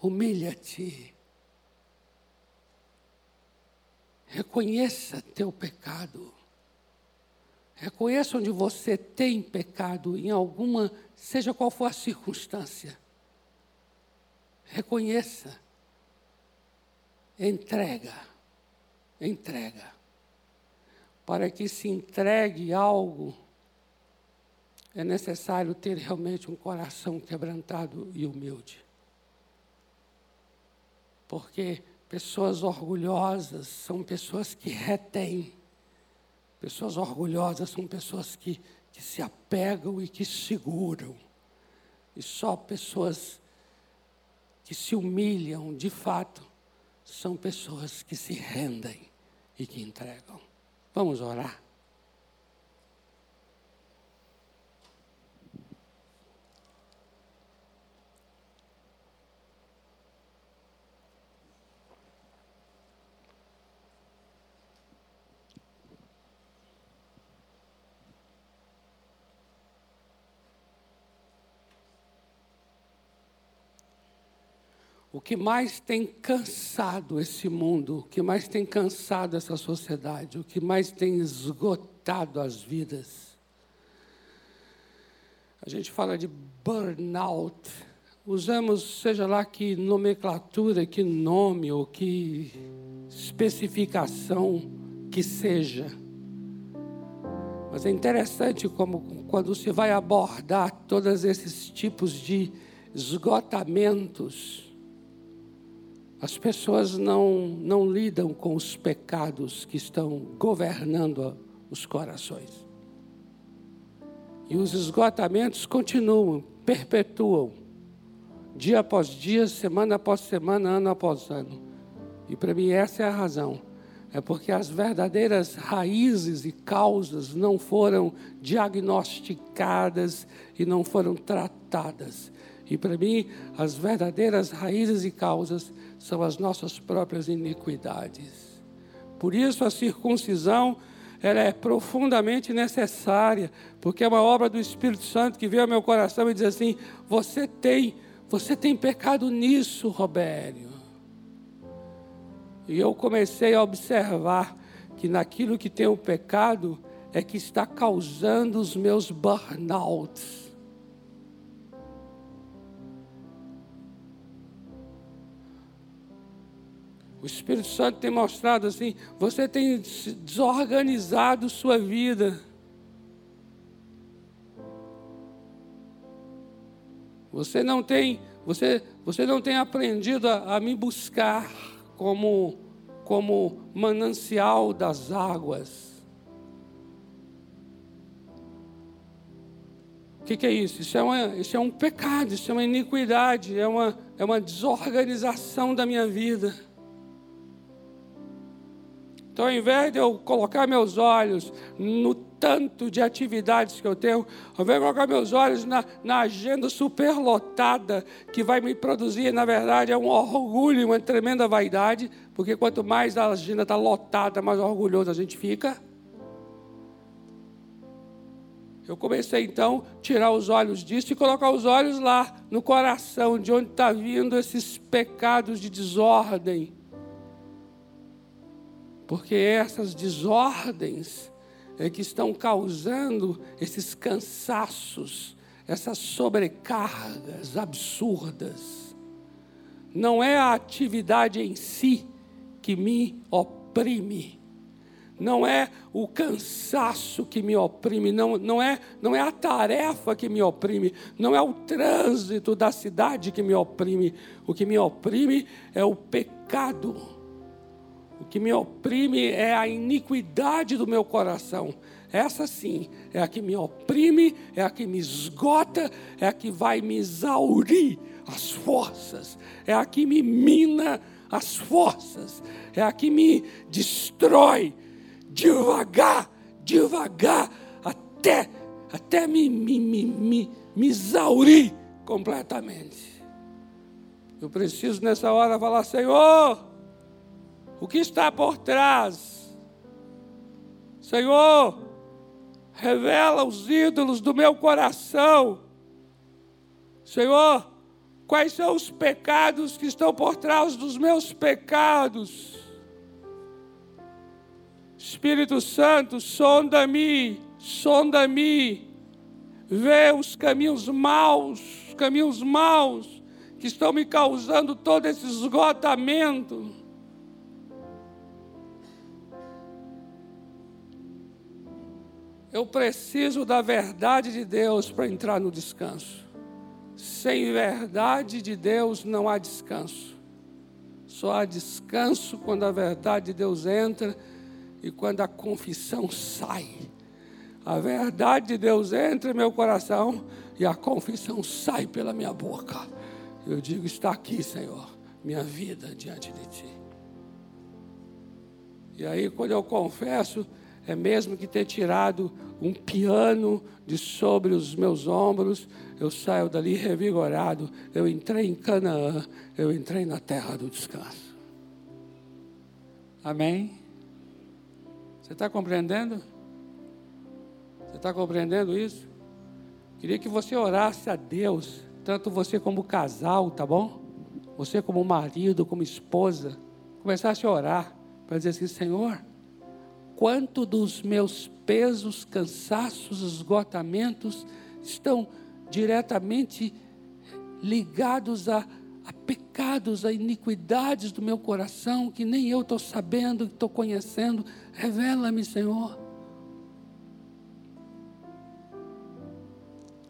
A: humilha-te. Reconheça teu pecado. Reconheça onde você tem pecado em alguma, seja qual for a circunstância. Reconheça. Entrega. Entrega para que se entregue algo, é necessário ter realmente um coração quebrantado e humilde. Porque pessoas orgulhosas são pessoas que retêm. Pessoas orgulhosas são pessoas que, que se apegam e que seguram. E só pessoas que se humilham, de fato, são pessoas que se rendem e que entregam. Vamos orar. o que mais tem cansado esse mundo, o que mais tem cansado essa sociedade, o que mais tem esgotado as vidas. A gente fala de burnout. Usamos, seja lá que nomenclatura, que nome ou que especificação que seja. Mas é interessante como quando se vai abordar todos esses tipos de esgotamentos, as pessoas não, não lidam com os pecados que estão governando os corações. E os esgotamentos continuam, perpetuam, dia após dia, semana após semana, ano após ano. E para mim essa é a razão. É porque as verdadeiras raízes e causas não foram diagnosticadas e não foram tratadas. E para mim, as verdadeiras raízes e causas são as nossas próprias iniquidades. Por isso a circuncisão ela é profundamente necessária, porque é uma obra do Espírito Santo que veio ao meu coração e diz assim: você tem, você tem pecado nisso, Robério. E eu comecei a observar que naquilo que tem o pecado é que está causando os meus burnouts O Espírito Santo tem mostrado assim: você tem desorganizado sua vida. Você não tem, você, você não tem aprendido a, a me buscar como, como manancial das águas. O que, que, é isso? Isso é, uma, isso é um pecado, isso é uma iniquidade, é uma, é uma desorganização da minha vida. Então, ao invés de eu colocar meus olhos no tanto de atividades que eu tenho, ao invés de colocar meus olhos na, na agenda superlotada, que vai me produzir, na verdade, é um orgulho uma tremenda vaidade, porque quanto mais a agenda está lotada, mais orgulhoso a gente fica. Eu comecei então a tirar os olhos disso e colocar os olhos lá no coração, de onde está vindo esses pecados de desordem porque essas desordens é que estão causando esses cansaços, essas sobrecargas absurdas. Não é a atividade em si que me oprime, não é o cansaço que me oprime, não, não, é, não é a tarefa que me oprime, não é o trânsito da cidade que me oprime. O que me oprime é o pecado o que me oprime é a iniquidade do meu coração. Essa sim é a que me oprime, é a que me esgota, é a que vai me exaurir as forças, é a que me mina as forças, é a que me destrói devagar, devagar, até, até me, me, me, me, me exaurir completamente. Eu preciso nessa hora falar, Senhor, o que está por trás? Senhor, revela os ídolos do meu coração. Senhor, quais são os pecados que estão por trás dos meus pecados? Espírito Santo, sonda-me, sonda-me, vê os caminhos maus, os caminhos maus que estão me causando todo esse esgotamento. Eu preciso da verdade de Deus para entrar no descanso. Sem verdade de Deus não há descanso. Só há descanso quando a verdade de Deus entra e quando a confissão sai. A verdade de Deus entra em meu coração e a confissão sai pela minha boca. Eu digo: está aqui, Senhor, minha vida diante de Ti. E aí, quando eu confesso, é mesmo que ter tirado um piano de sobre os meus ombros, eu saio dali revigorado. Eu entrei em Canaã, eu entrei na terra do descanso. Amém? Você está compreendendo? Você está compreendendo isso? Queria que você orasse a Deus, tanto você como casal, tá bom? você como marido, como esposa, começasse a orar para dizer assim: Senhor, quanto dos meus pesos, cansaços, esgotamentos estão diretamente ligados a, a pecados, a iniquidades do meu coração que nem eu estou sabendo, estou conhecendo. Revela-me, Senhor.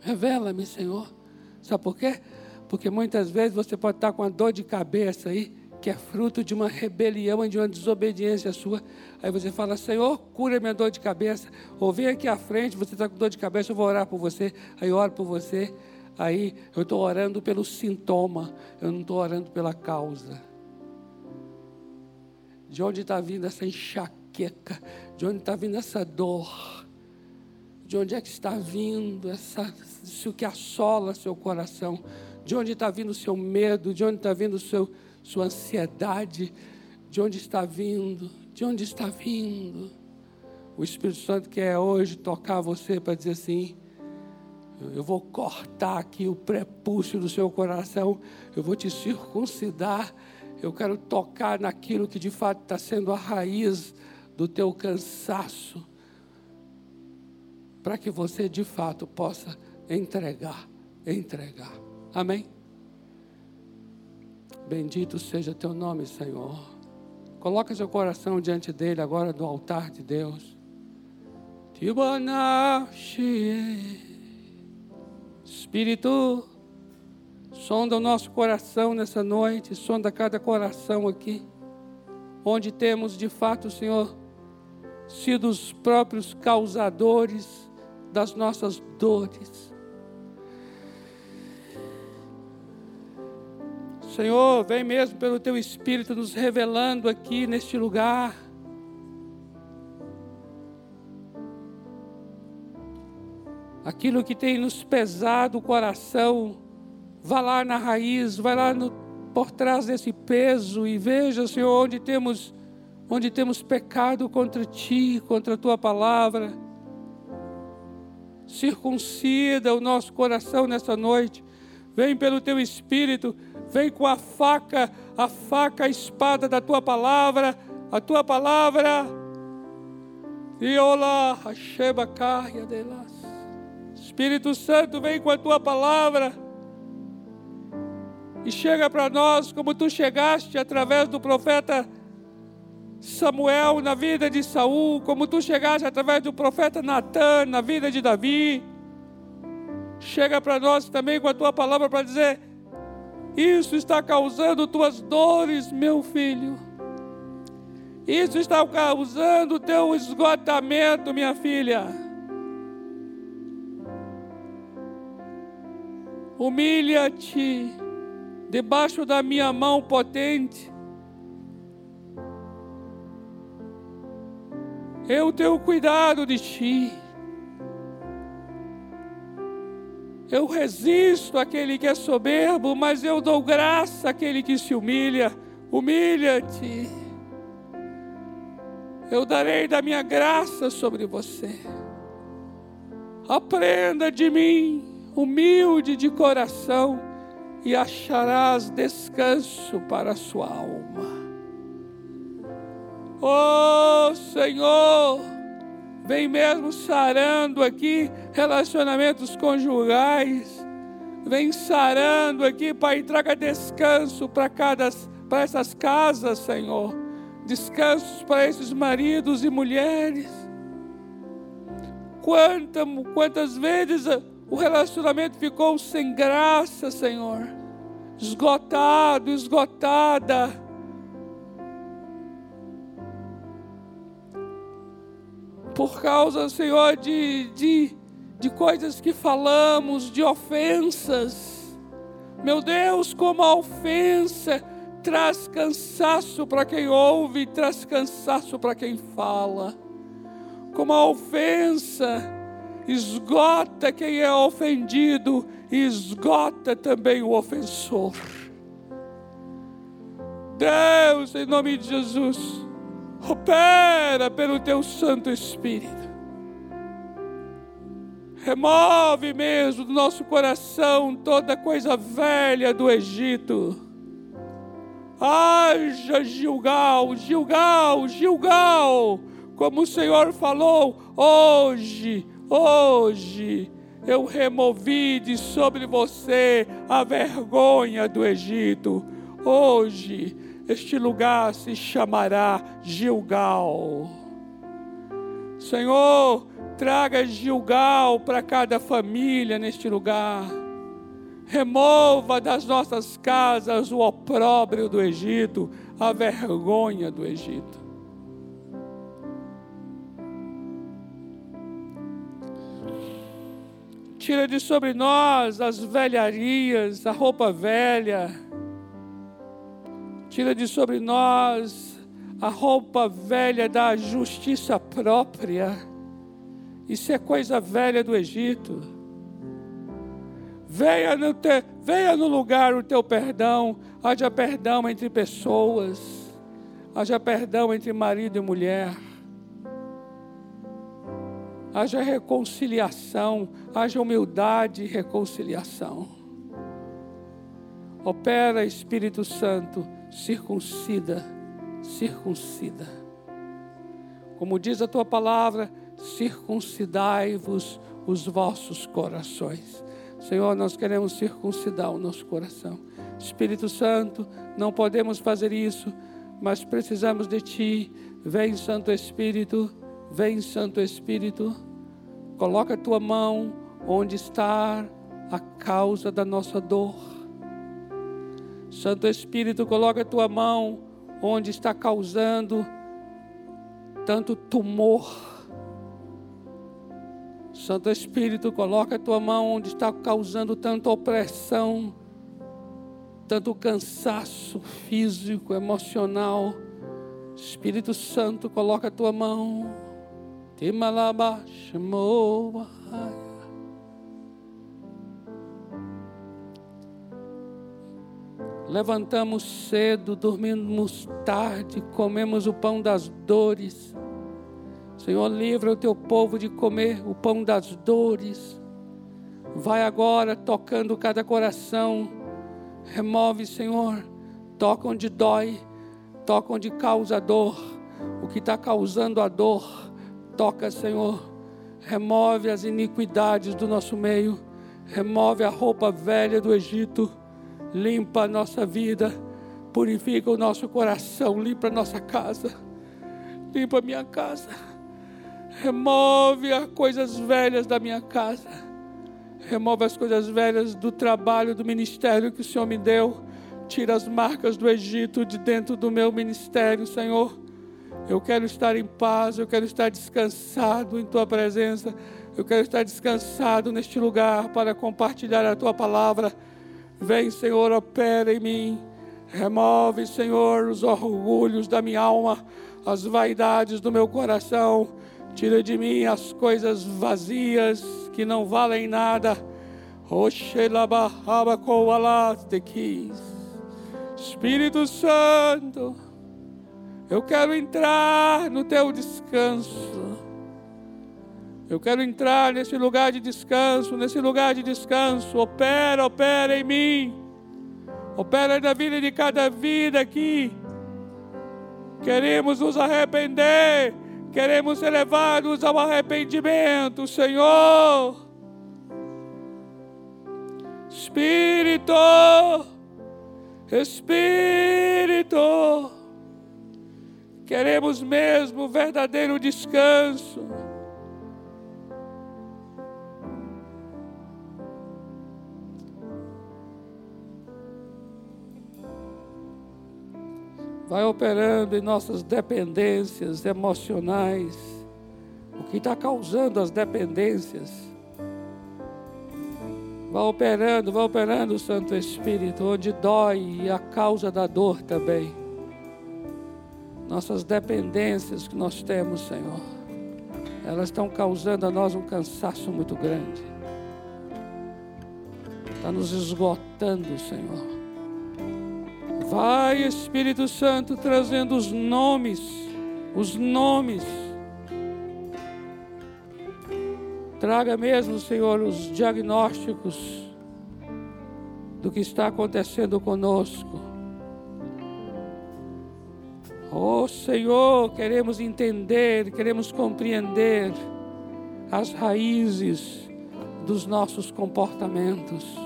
A: Revela-me, Senhor. Sabe por quê? Porque muitas vezes você pode estar com uma dor de cabeça aí, que é fruto de uma rebelião de uma desobediência sua. Aí você fala, Senhor, cura minha dor de cabeça. Ou vem aqui à frente, você está com dor de cabeça, eu vou orar por você. Aí eu oro por você. Aí eu estou orando pelo sintoma, eu não estou orando pela causa. De onde está vindo essa enxaqueca? De onde está vindo essa dor? De onde é que está vindo essa, isso que assola seu coração? De onde está vindo o seu medo? De onde está vindo seu, sua ansiedade? De onde está vindo? De onde está vindo? O Espírito Santo quer hoje tocar você para dizer assim: eu vou cortar aqui o prepúcio do seu coração, eu vou te circuncidar, eu quero tocar naquilo que de fato está sendo a raiz do teu cansaço para que você de fato possa entregar, entregar. Amém? Bendito seja teu nome, Senhor. Coloca seu coração diante dele agora do altar de Deus. Espírito, sonda o nosso coração nessa noite, sonda cada coração aqui, onde temos de fato, Senhor, sido os próprios causadores das nossas dores. Senhor, vem mesmo pelo teu Espírito nos revelando aqui neste lugar. Aquilo que tem nos pesado o coração, vá lá na raiz, vai lá no, por trás desse peso e veja, Senhor, onde temos, onde temos pecado contra Ti, contra a Tua palavra circuncida o nosso coração nessa noite. Vem pelo teu espírito, vem com a faca, a faca, a espada da tua palavra, a tua palavra. Viola, Hasheba Karya delas. Espírito Santo, vem com a tua palavra e chega para nós como tu chegaste através do profeta Samuel na vida de Saul, como tu chegaste através do profeta Natan na vida de Davi. Chega para nós também com a tua palavra para dizer: Isso está causando tuas dores, meu filho. Isso está causando teu esgotamento, minha filha. Humilha-te debaixo da minha mão potente Eu tenho cuidado de ti. Eu resisto àquele que é soberbo, mas eu dou graça àquele que se humilha. Humilha-te. Eu darei da minha graça sobre você. Aprenda de mim, humilde de coração, e acharás descanso para a sua alma. Oh Senhor, vem mesmo sarando aqui relacionamentos conjugais. Vem sarando aqui, Pai, traga descanso para cada para essas casas, Senhor. Descansos para esses maridos e mulheres. Quanta, quantas vezes o relacionamento ficou sem graça, Senhor. Esgotado, esgotada por causa, Senhor, de, de, de coisas que falamos, de ofensas. Meu Deus, como a ofensa traz cansaço para quem ouve, traz cansaço para quem fala. Como a ofensa esgota quem é ofendido esgota também o ofensor. Deus, em nome de Jesus, Opera pelo teu Santo Espírito. Remove mesmo do nosso coração toda coisa velha do Egito. Haja Gilgal, Gilgal, Gilgal, como o Senhor falou, hoje, hoje eu removi de sobre você a vergonha do Egito. Hoje este lugar se chamará Gilgal. Senhor, traga Gilgal para cada família neste lugar. Remova das nossas casas o opróbrio do Egito, a vergonha do Egito. Tira de sobre nós as velharias, a roupa velha. Tira de sobre nós a roupa velha da justiça própria. Isso é coisa velha do Egito. Venha no, te, venha no lugar o teu perdão. Haja perdão entre pessoas. Haja perdão entre marido e mulher haja reconciliação, haja humildade e reconciliação. Opera Espírito Santo, circuncida, circuncida. Como diz a tua palavra, circuncidai-vos os vossos corações. Senhor, nós queremos circuncidar o nosso coração. Espírito Santo, não podemos fazer isso, mas precisamos de Ti. Vem, Santo Espírito Vem, Santo Espírito, coloca a tua mão onde está a causa da nossa dor. Santo Espírito, coloca a tua mão onde está causando tanto tumor. Santo Espírito, coloca a tua mão onde está causando tanta opressão, tanto cansaço físico, emocional. Espírito Santo, coloca a tua mão Levantamos cedo, dormimos tarde, comemos o pão das dores. Senhor, livra o teu povo de comer o pão das dores. Vai agora tocando cada coração. Remove, Senhor. Toca onde dói, toca onde causa dor. O que está causando a dor Toca, Senhor. Remove as iniquidades do nosso meio. Remove a roupa velha do Egito. Limpa a nossa vida. Purifica o nosso coração. Limpa a nossa casa. Limpa a minha casa. Remove as coisas velhas da minha casa. Remove as coisas velhas do trabalho, do ministério que o Senhor me deu. Tira as marcas do Egito de dentro do meu ministério, Senhor eu quero estar em paz, eu quero estar descansado em tua presença. Eu quero estar descansado neste lugar para compartilhar a tua palavra. Vem, Senhor, opera em mim. Remove, Senhor, os orgulhos da minha alma, as vaidades do meu coração. Tira de mim as coisas vazias que não valem nada. Espírito Santo. Eu quero entrar no teu descanso. Eu quero entrar nesse lugar de descanso, nesse lugar de descanso. Opera, opera em mim. Opera na vida de cada vida aqui. Queremos nos arrepender. Queremos ser levados ao arrependimento, Senhor. Espírito, Espírito. Queremos mesmo verdadeiro descanso. Vai operando em nossas dependências emocionais. O que está causando as dependências? Vai operando, vai operando o Santo Espírito, onde dói e a causa da dor também nossas dependências que nós temos, Senhor, elas estão causando a nós um cansaço muito grande. Está nos esgotando, Senhor. Vai, Espírito Santo, trazendo os nomes, os nomes. Traga mesmo, Senhor, os diagnósticos do que está acontecendo conosco
B: Oh Senhor, queremos entender, queremos compreender as raízes dos nossos comportamentos.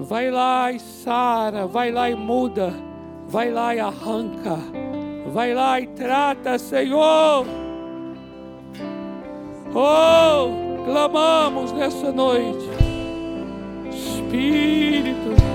B: Vai lá e sara, vai lá e muda, vai lá e arranca, vai lá e trata, Senhor. Oh, clamamos nessa noite, Espírito.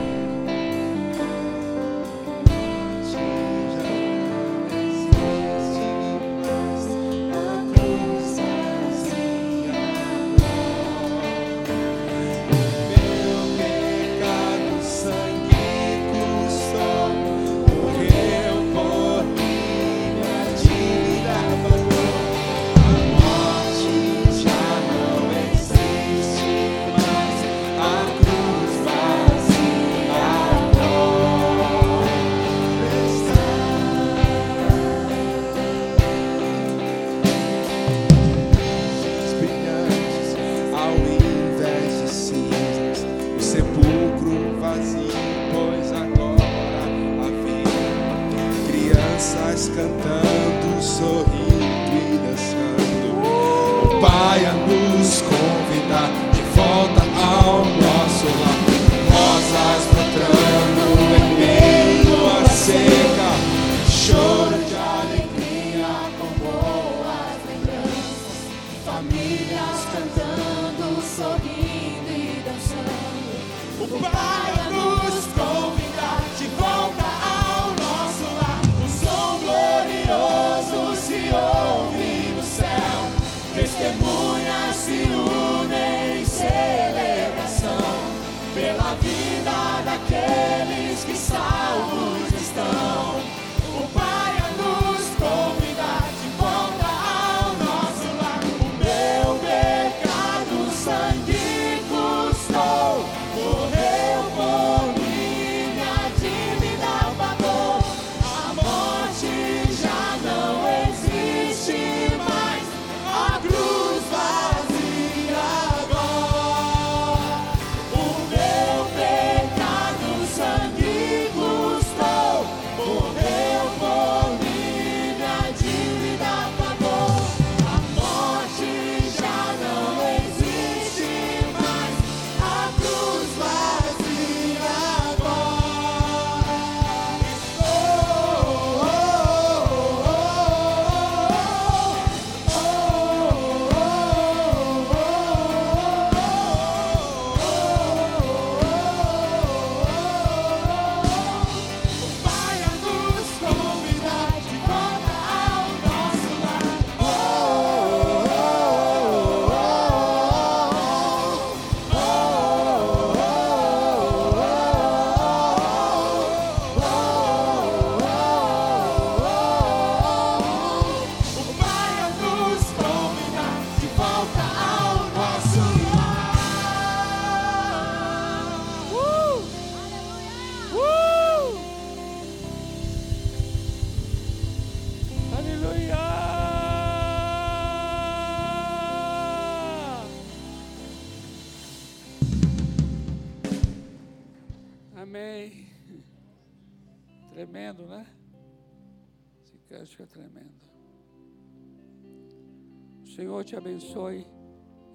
B: Te abençoe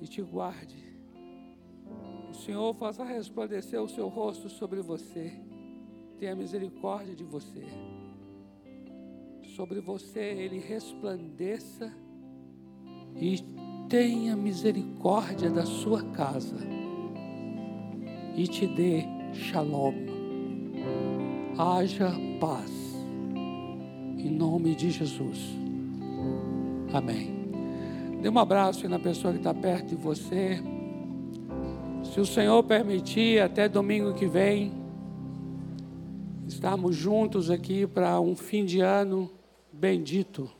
B: e te guarde. O Senhor faça resplandecer o seu rosto sobre você. Tenha misericórdia de você. Sobre você ele resplandeça e tenha misericórdia da sua casa. E te dê shalom. Haja paz. Em nome de Jesus. Amém. Dê um abraço na pessoa que está perto de você. Se o Senhor permitir, até domingo que vem, estarmos juntos aqui para um fim de ano bendito.